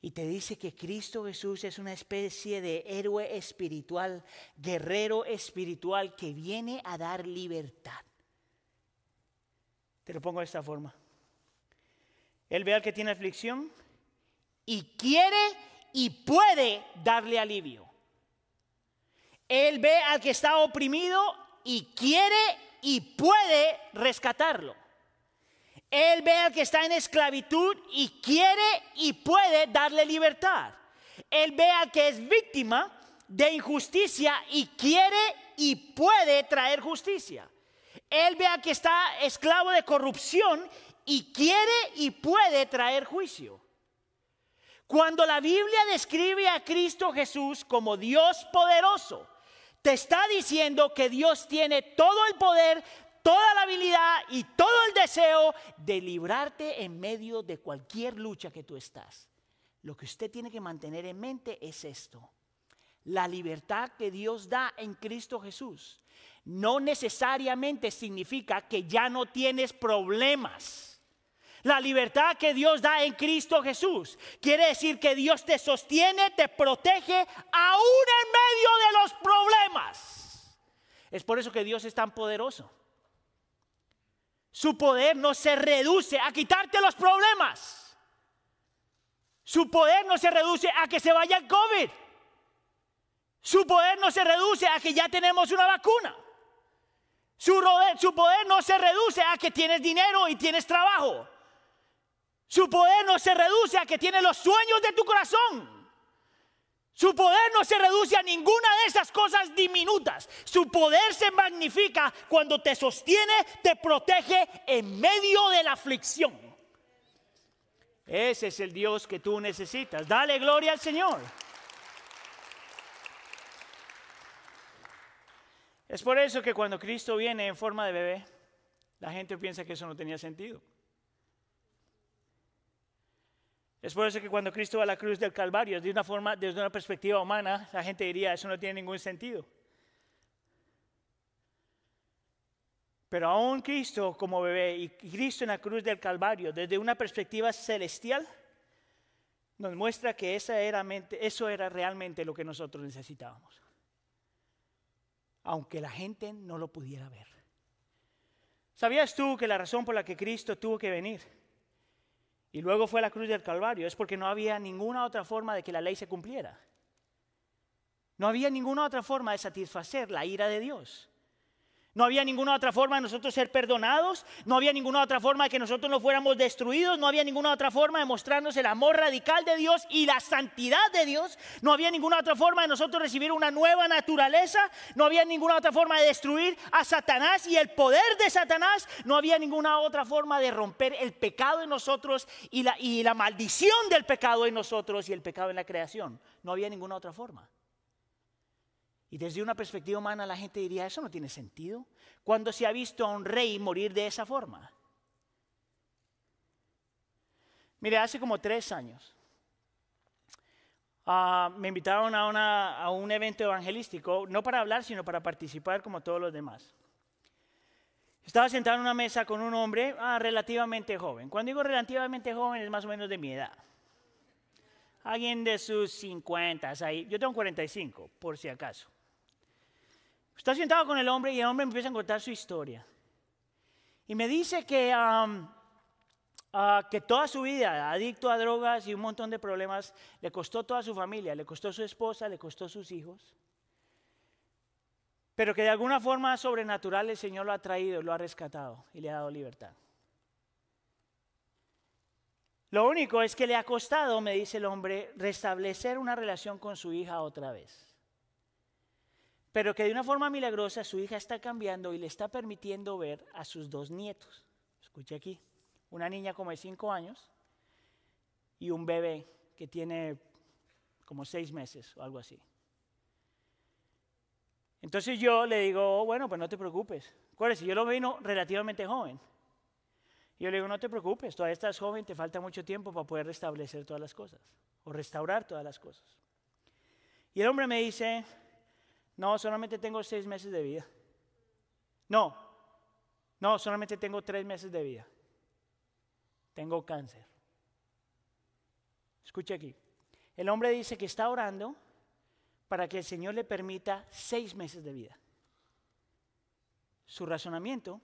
Y te dice que Cristo Jesús es una especie de héroe espiritual, guerrero espiritual que viene a dar libertad. Te lo pongo de esta forma. Él ve al que tiene aflicción y quiere y puede darle alivio. Él ve al que está oprimido y quiere y puede rescatarlo. Él ve que está en esclavitud y quiere y puede darle libertad. Él ve que es víctima de injusticia y quiere y puede traer justicia. Él ve que está esclavo de corrupción y quiere y puede traer juicio. Cuando la Biblia describe a Cristo Jesús como Dios poderoso, te está diciendo que Dios tiene todo el poder, toda la habilidad y todo el deseo de librarte en medio de cualquier lucha que tú estás. Lo que usted tiene que mantener en mente es esto. La libertad que Dios da en Cristo Jesús no necesariamente significa que ya no tienes problemas. La libertad que Dios da en Cristo Jesús quiere decir que Dios te sostiene, te protege aún en medio de los problemas. Es por eso que Dios es tan poderoso. Su poder no se reduce a quitarte los problemas. Su poder no se reduce a que se vaya el COVID. Su poder no se reduce a que ya tenemos una vacuna. Su, su poder no se reduce a que tienes dinero y tienes trabajo. Su poder no se reduce a que tiene los sueños de tu corazón. Su poder no se reduce a ninguna de esas cosas diminutas. Su poder se magnifica cuando te sostiene, te protege en medio de la aflicción. Ese es el Dios que tú necesitas. Dale gloria al Señor. Es por eso que cuando Cristo viene en forma de bebé, la gente piensa que eso no tenía sentido. Es por eso que cuando Cristo va a la cruz del Calvario, de una forma, desde una perspectiva humana, la gente diría, eso no tiene ningún sentido. Pero aún Cristo como bebé y Cristo en la cruz del Calvario, desde una perspectiva celestial, nos muestra que eso era realmente lo que nosotros necesitábamos. Aunque la gente no lo pudiera ver. ¿Sabías tú que la razón por la que Cristo tuvo que venir y luego fue la cruz del Calvario es porque no había ninguna otra forma de que la ley se cumpliera? No había ninguna otra forma de satisfacer la ira de Dios. No había ninguna otra forma de nosotros ser perdonados, no había ninguna otra forma de que nosotros no fuéramos destruidos, no había ninguna otra forma de mostrarnos el amor radical de Dios y la santidad de Dios, no había ninguna otra forma de nosotros recibir una nueva naturaleza, no había ninguna otra forma de destruir a Satanás y el poder de Satanás, no había ninguna otra forma de romper el pecado en nosotros y la, y la maldición del pecado en nosotros y el pecado en la creación. No había ninguna otra forma. Y desde una perspectiva humana la gente diría, eso no tiene sentido. Cuando se ha visto a un rey morir de esa forma? Mire, hace como tres años ah, me invitaron a, a, un evento evangelístico, no para hablar, sino para participar como todos los demás. Estaba sentado en una mesa con un hombre ah, relativamente joven. Cuando digo relativamente joven es más o menos de mi edad. Alguien de sus 50, ahí. yo tengo 45, por si acaso. Está sentado con el hombre y el hombre empieza a contar su historia. Y me dice que, ah, que toda su vida, adicto a drogas y un montón de problemas, le costó toda su familia, le costó su esposa, le costó sus hijos. Pero que de alguna forma sobrenatural el Señor lo ha traído, lo ha rescatado y le ha dado libertad. Lo único es que le ha costado, me dice el hombre, restablecer una relación con su hija otra vez pero que de una forma milagrosa su hija está cambiando y le está permitiendo ver a sus dos nietos. Escuche aquí, una niña como de cinco años y un bebé que tiene como seis meses o algo así. Entonces yo le digo, bueno, pues no te preocupes. si yo lo vino relativamente joven. Yo le digo, no te preocupes, todavía estás joven, te falta mucho tiempo para poder restablecer todas las cosas o restaurar todas las cosas. Y el hombre me dice, no, solamente tengo seis meses de vida. No, no, solamente tengo tres meses de vida. Tengo cáncer. Escuche aquí. El hombre dice que está orando para que el Señor le permita seis meses de vida. Su razonamiento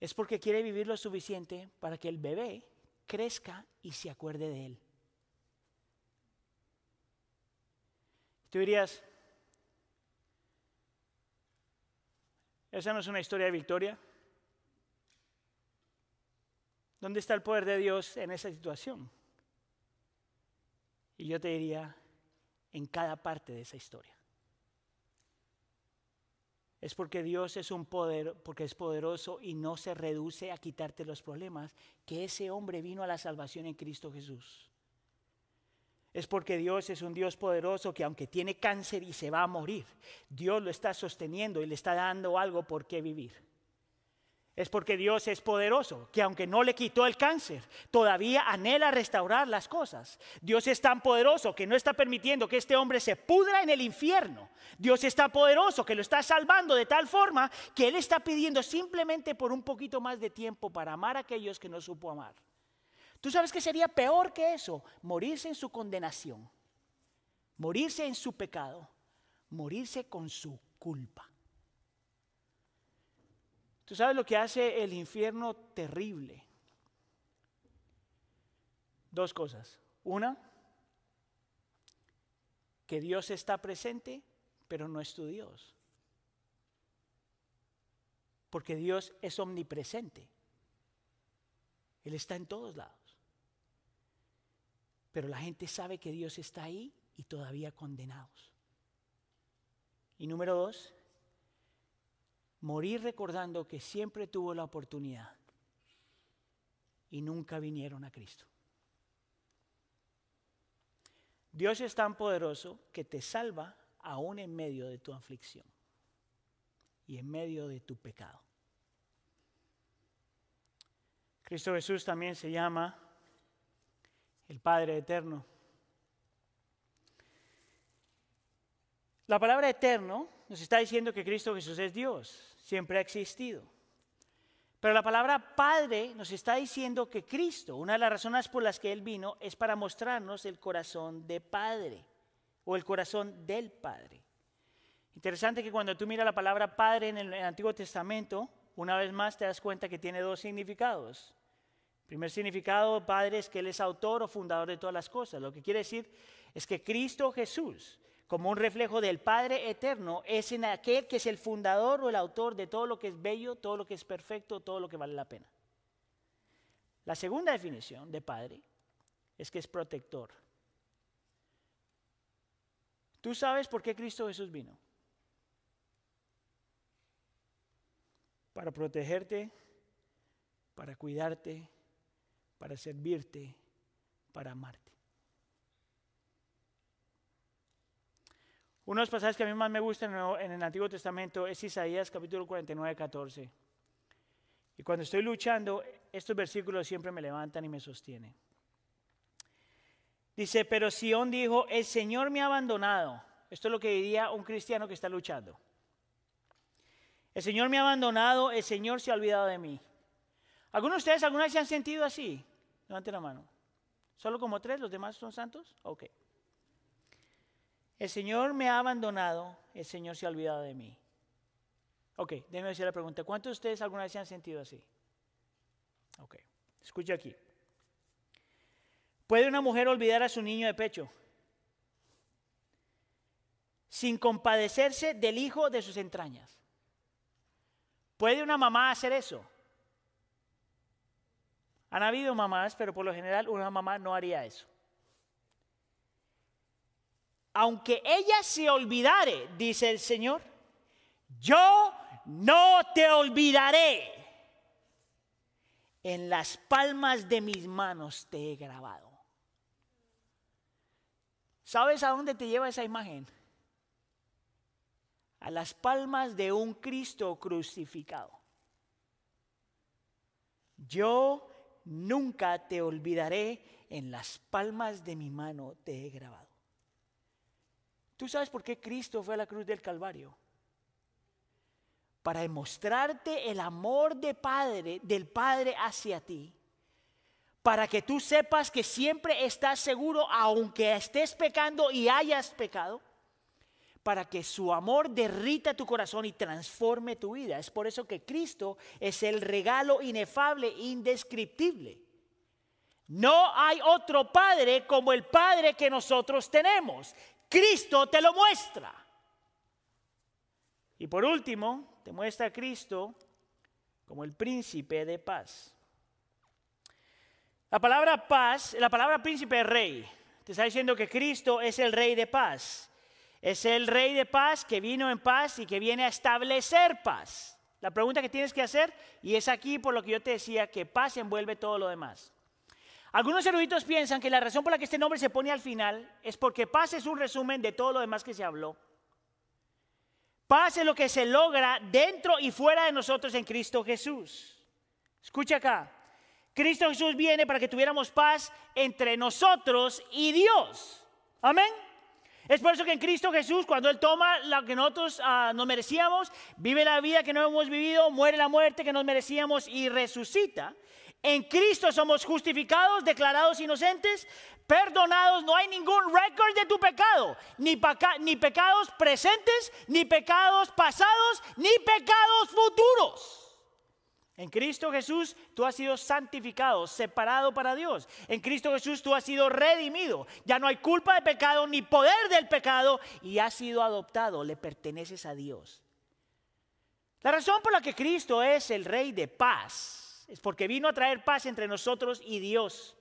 es porque quiere vivir lo suficiente para que el bebé crezca y se acuerde de él. Tú dirías, ¿Esa no es una historia de victoria? ¿Dónde está el poder de Dios en esa situación? Y yo te diría, en cada parte de esa historia. Es porque Dios es un poder, porque es poderoso y no se reduce a quitarte los problemas, que ese hombre vino a la salvación en Cristo Jesús es porque Dios es un Dios poderoso que aunque tiene cáncer y se va a morir, Dios lo está sosteniendo y le está dando algo por qué vivir. Es porque Dios es poderoso, que aunque no le quitó el cáncer, todavía anhela restaurar las cosas. Dios es tan poderoso que no está permitiendo que este hombre se pudra en el infierno. Dios está poderoso que lo está salvando de tal forma que Él está pidiendo simplemente por un poquito más de tiempo para amar a aquellos que no supo amar. ¿Tú sabes qué sería peor que eso? Morirse en su condenación, morirse en su pecado, morirse con su culpa. ¿Tú sabes lo que hace el infierno terrible? Dos cosas. Una, que Dios está presente, pero no es tu Dios. Porque Dios es omnipresente. Él está en todos lados. Pero la gente sabe que Dios está ahí y todavía condenados. Y número dos, morir recordando que siempre tuvo la oportunidad y nunca vinieron a Cristo. Dios es tan poderoso que te salva aún en medio de tu aflicción y en medio de tu pecado. Cristo Jesús también se llama el Padre Eterno. La palabra eterno nos está diciendo que Cristo Jesús es Dios, siempre ha existido. Pero la palabra Padre nos está diciendo que Cristo, una de las razones por las que Él vino, es para mostrarnos el corazón de Padre o el corazón del Padre. Interesante que cuando tú miras la palabra Padre en el Antiguo Testamento, una vez más te das cuenta que tiene dos significados. Primer significado, Padre, es que Él es autor o fundador de todas las cosas. Lo que quiere decir es que Cristo Jesús, como un reflejo del Padre eterno, es en aquel que es el fundador o el autor de todo lo que es bello, todo lo que es perfecto, todo lo que vale la pena. La segunda definición de Padre es que es protector. ¿Tú sabes por qué Cristo Jesús vino? Para protegerte, para cuidarte, para servirte, para amarte. Uno de los pasajes que a mí más me gustan en el Antiguo Testamento es Isaías capítulo 49, 14. Y cuando estoy luchando, estos versículos siempre me levantan y me sostienen. Dice, pero Sión dijo, el Señor me ha abandonado. Esto es lo que diría un cristiano que está luchando. El Señor me ha abandonado, el Señor se ha olvidado de mí. ¿Algunos de ustedes alguna vez se han sentido así? Levante la mano. ¿Solo como tres? ¿Los demás son santos? Ok. El Señor me ha abandonado, el Señor se ha olvidado de mí. Ok, déjeme decir la pregunta. ¿Cuántos de ustedes alguna vez se han sentido así? Ok, escucha aquí. ¿Puede una mujer olvidar a su niño de pecho sin compadecerse del hijo de sus entrañas? ¿Puede una mamá hacer eso? Han habido mamás, pero por lo general una mamá no haría eso. Aunque ella se olvidare, dice el Señor, yo no te olvidaré. En las palmas de mis manos te he grabado. ¿Sabes a dónde te lleva esa imagen? A las palmas de un Cristo crucificado. Yo nunca te olvidaré, en las palmas de mi mano te he grabado. ¿Tú sabes por qué Cristo fue a la cruz del Calvario? Para demostrarte el amor de Padre, del Padre hacia ti. Para que tú sepas que siempre estás seguro, aunque estés pecando y hayas pecado para que su amor derrita tu corazón y transforme tu vida. Es por eso que Cristo es el regalo inefable, indescriptible. No hay otro Padre como el Padre que nosotros tenemos. Cristo te lo muestra. Y por último, te muestra a Cristo como el príncipe de paz. La palabra paz, la palabra príncipe es rey. Te está diciendo que Cristo es el rey de paz. Es el rey de paz que vino en paz y que viene a establecer paz. La pregunta que tienes que hacer, y es aquí por lo que yo te decía, que paz envuelve todo lo demás. Algunos eruditos piensan que la razón por la que este nombre se pone al final es porque paz es un resumen de todo lo demás que se habló. Paz es lo que se logra dentro y fuera de nosotros en Cristo Jesús. Escucha acá. Cristo Jesús viene para que tuviéramos paz entre nosotros y Dios. Amén. Es por eso que en Cristo Jesús, cuando Él toma lo que nosotros ah, nos merecíamos, vive la vida que no hemos vivido, muere la muerte que nos merecíamos y resucita. En Cristo somos justificados, declarados inocentes, perdonados. No hay ningún récord de tu pecado, ni pecados presentes, ni pecados pasados, ni pecados futuros. En Cristo Jesús tú has sido santificado, separado para Dios. En Cristo Jesús tú has sido redimido. Ya no hay culpa de pecado ni poder del pecado y has sido adoptado. Le perteneces a Dios. La razón por la que Cristo es el Rey de paz es porque vino a traer paz entre nosotros y Dios.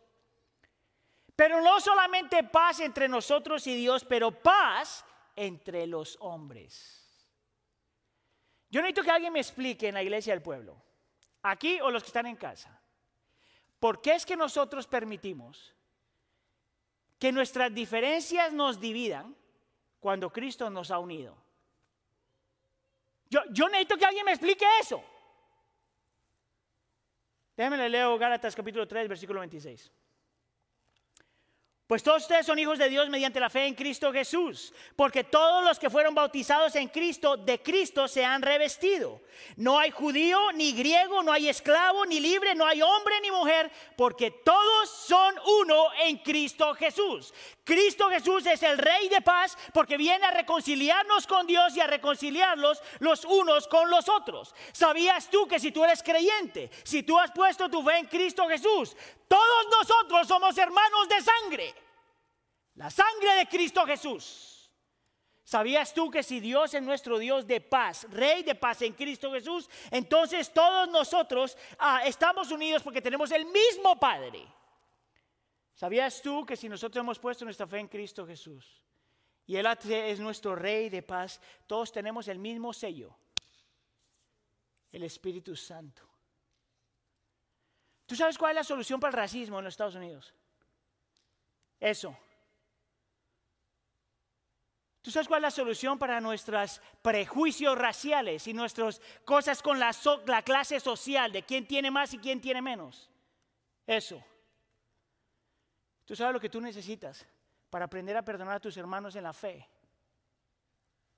Pero no solamente paz entre nosotros y Dios, pero paz entre los hombres. Yo necesito que alguien me explique en la iglesia del pueblo, aquí o los que están en casa, ¿por qué es que nosotros permitimos que nuestras diferencias nos dividan cuando Cristo nos ha unido? Yo, necesito que alguien me explique eso. Déjenme leo Gálatas capítulo 3, versículo 26. Pues todos ustedes son hijos de Dios mediante la fe en Cristo Jesús, porque todos los que fueron bautizados en Cristo, de Cristo se han revestido. No hay judío ni griego, no hay esclavo ni libre, no hay hombre ni mujer, porque todos son uno en Cristo Jesús. Cristo Jesús es el Rey de paz porque viene a reconciliarnos con Dios y a reconciliarlos los unos con los otros. ¿Sabías tú que si tú eres creyente, si tú has puesto tu fe en Cristo Jesús, todos nosotros somos hermanos de sangre? La sangre de Cristo Jesús. ¿Sabías tú que si Dios es nuestro Dios de paz, Rey de paz en Cristo Jesús, entonces todos nosotros ah, estamos unidos porque tenemos el mismo Padre? ¿Sabías tú que si nosotros hemos puesto nuestra fe en Cristo Jesús y Él es nuestro Rey de paz, todos tenemos el mismo sello, el Espíritu Santo? ¿Tú sabes cuál es la solución para el racismo en los Estados Unidos? Eso. ¿Tú sabes cuál es la solución para nuestros prejuicios raciales y nuestras cosas con la, la, clase social de quién tiene más y quién tiene menos? Eso. Tú sabes lo que tú necesitas para aprender a perdonar a tus hermanos en la fe.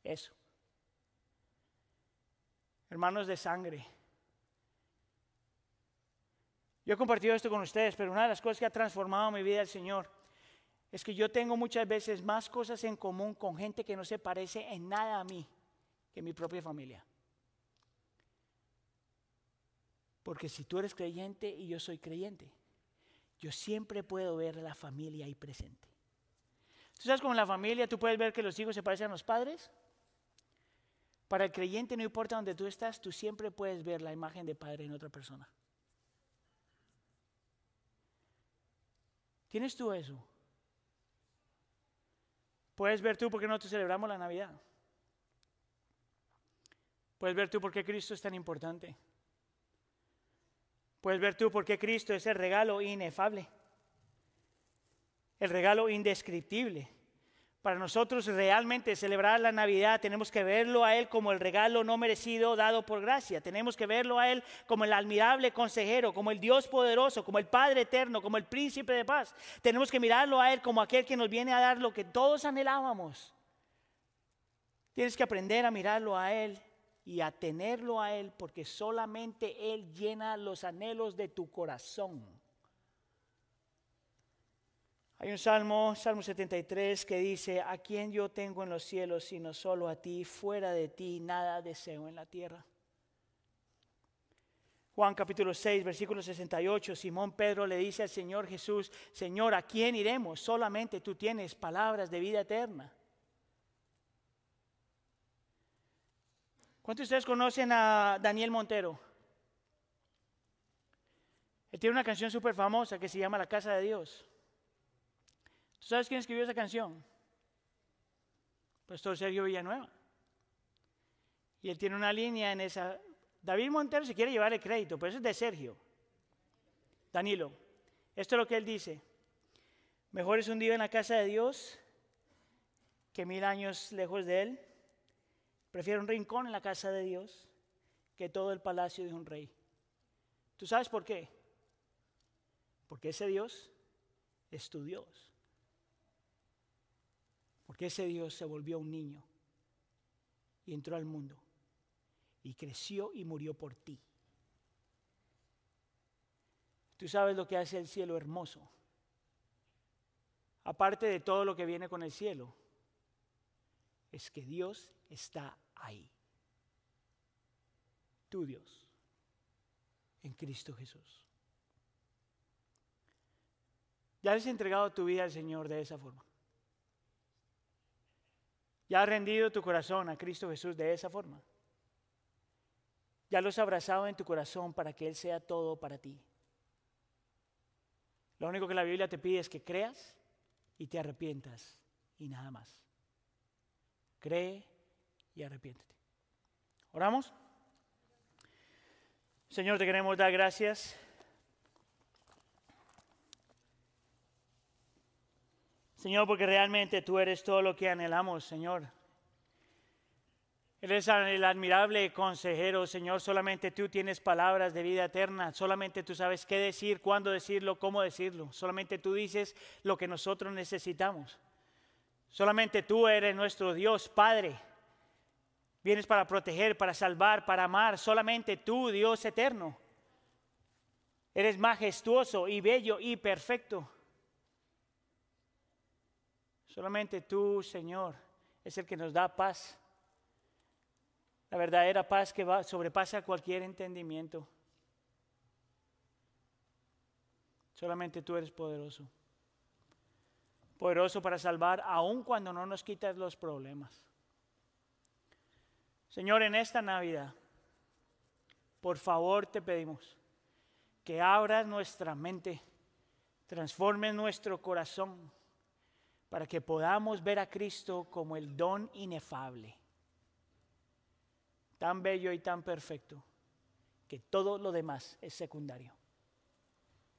Eso. Hermanos de sangre. Yo he compartido esto con ustedes, pero una de las cosas que ha transformado mi vida el Señor es que yo tengo muchas veces más cosas en común con gente que no se parece en nada a mí que mi propia familia. Porque si tú eres creyente y yo soy creyente, yo siempre puedo ver la familia ahí presente. ¿Tú sabes cómo en la familia tú puedes ver que los hijos se parecen a los padres? Para el creyente, no importa dónde tú estás, tú siempre puedes ver la imagen de padre en otra persona. ¿Tienes tú eso? Puedes ver tú por qué nosotros celebramos la Navidad. Puedes ver tú por qué Cristo es tan importante. Puedes ver tú por qué Cristo es el regalo inefable, el regalo indescriptible. Para nosotros realmente celebrar la Navidad tenemos que verlo a Él como el regalo no merecido dado por gracia. Tenemos que verlo a Él como el admirable consejero, como el Dios poderoso, como el Padre eterno, como el príncipe de paz. Tenemos que mirarlo a Él como aquel que nos viene a dar lo que todos anhelábamos. Tienes que aprender a mirarlo a Él y a tenerlo a Él porque solamente Él llena los anhelos de tu corazón. Hay un salmo, Salmo 73, que dice, ¿a quién yo tengo en los cielos sino solo a ti? Fuera de ti nada deseo en la tierra. Juan capítulo 6, versículo 68, Simón Pedro le dice al Señor Jesús, Señor, ¿a quién iremos? Solamente tú tienes palabras de vida eterna. ¿Cuántos de ustedes conocen a Daniel Montero? Él tiene una canción súper famosa que se llama La Casa de Dios. ¿Tú sabes quién escribió esa canción? Pastor Sergio Villanueva. Y él tiene una línea en esa. David Montero se quiere llevar el crédito, pero eso es de Sergio. Danilo. Esto es lo que él dice. Mejor es un día en la casa de Dios que mil años lejos de él. Prefiero un rincón en la casa de Dios que todo el palacio de un rey. ¿Tú sabes por qué? Porque ese Dios es tu Dios. Porque ese Dios se volvió un niño y entró al mundo y creció y murió por ti. Tú sabes lo que hace el cielo hermoso. Aparte de todo lo que viene con el cielo, es que Dios está ahí. Tu Dios, en Cristo Jesús. ¿Ya has entregado tu vida al Señor de esa forma? ¿Ya has rendido tu corazón a Cristo Jesús de esa forma? ¿Ya lo has abrazado en tu corazón para que Él sea todo para ti? Lo único que la Biblia te pide es que creas y te arrepientas y nada más. Cree y arrepiéntete. ¿Oramos? Señor, te queremos dar gracias. Señor, porque realmente tú eres todo lo que anhelamos, Señor. Eres el admirable consejero, Señor. Solamente tú tienes palabras de vida eterna. Solamente tú sabes qué decir, cuándo decirlo, cómo decirlo. Solamente tú dices lo que nosotros necesitamos. Solamente tú eres nuestro Dios, Padre. Vienes para proteger, para salvar, para amar. Solamente tú, Dios eterno. Eres majestuoso y bello y perfecto. Solamente tú, Señor, es el que nos da paz la verdadera paz que sobrepasa cualquier entendimiento. Solamente tú eres poderoso. Poderoso para salvar aun cuando no nos quitas los problemas. Señor, en esta Navidad, por favor te pedimos que abras nuestra mente, transformes nuestro corazón para que podamos ver a Cristo como el don inefable tan bello y tan perfecto que todo lo demás es secundario.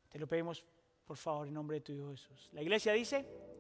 Te lo pedimos, por favor, en nombre de tu Hijo Jesús. La iglesia dice...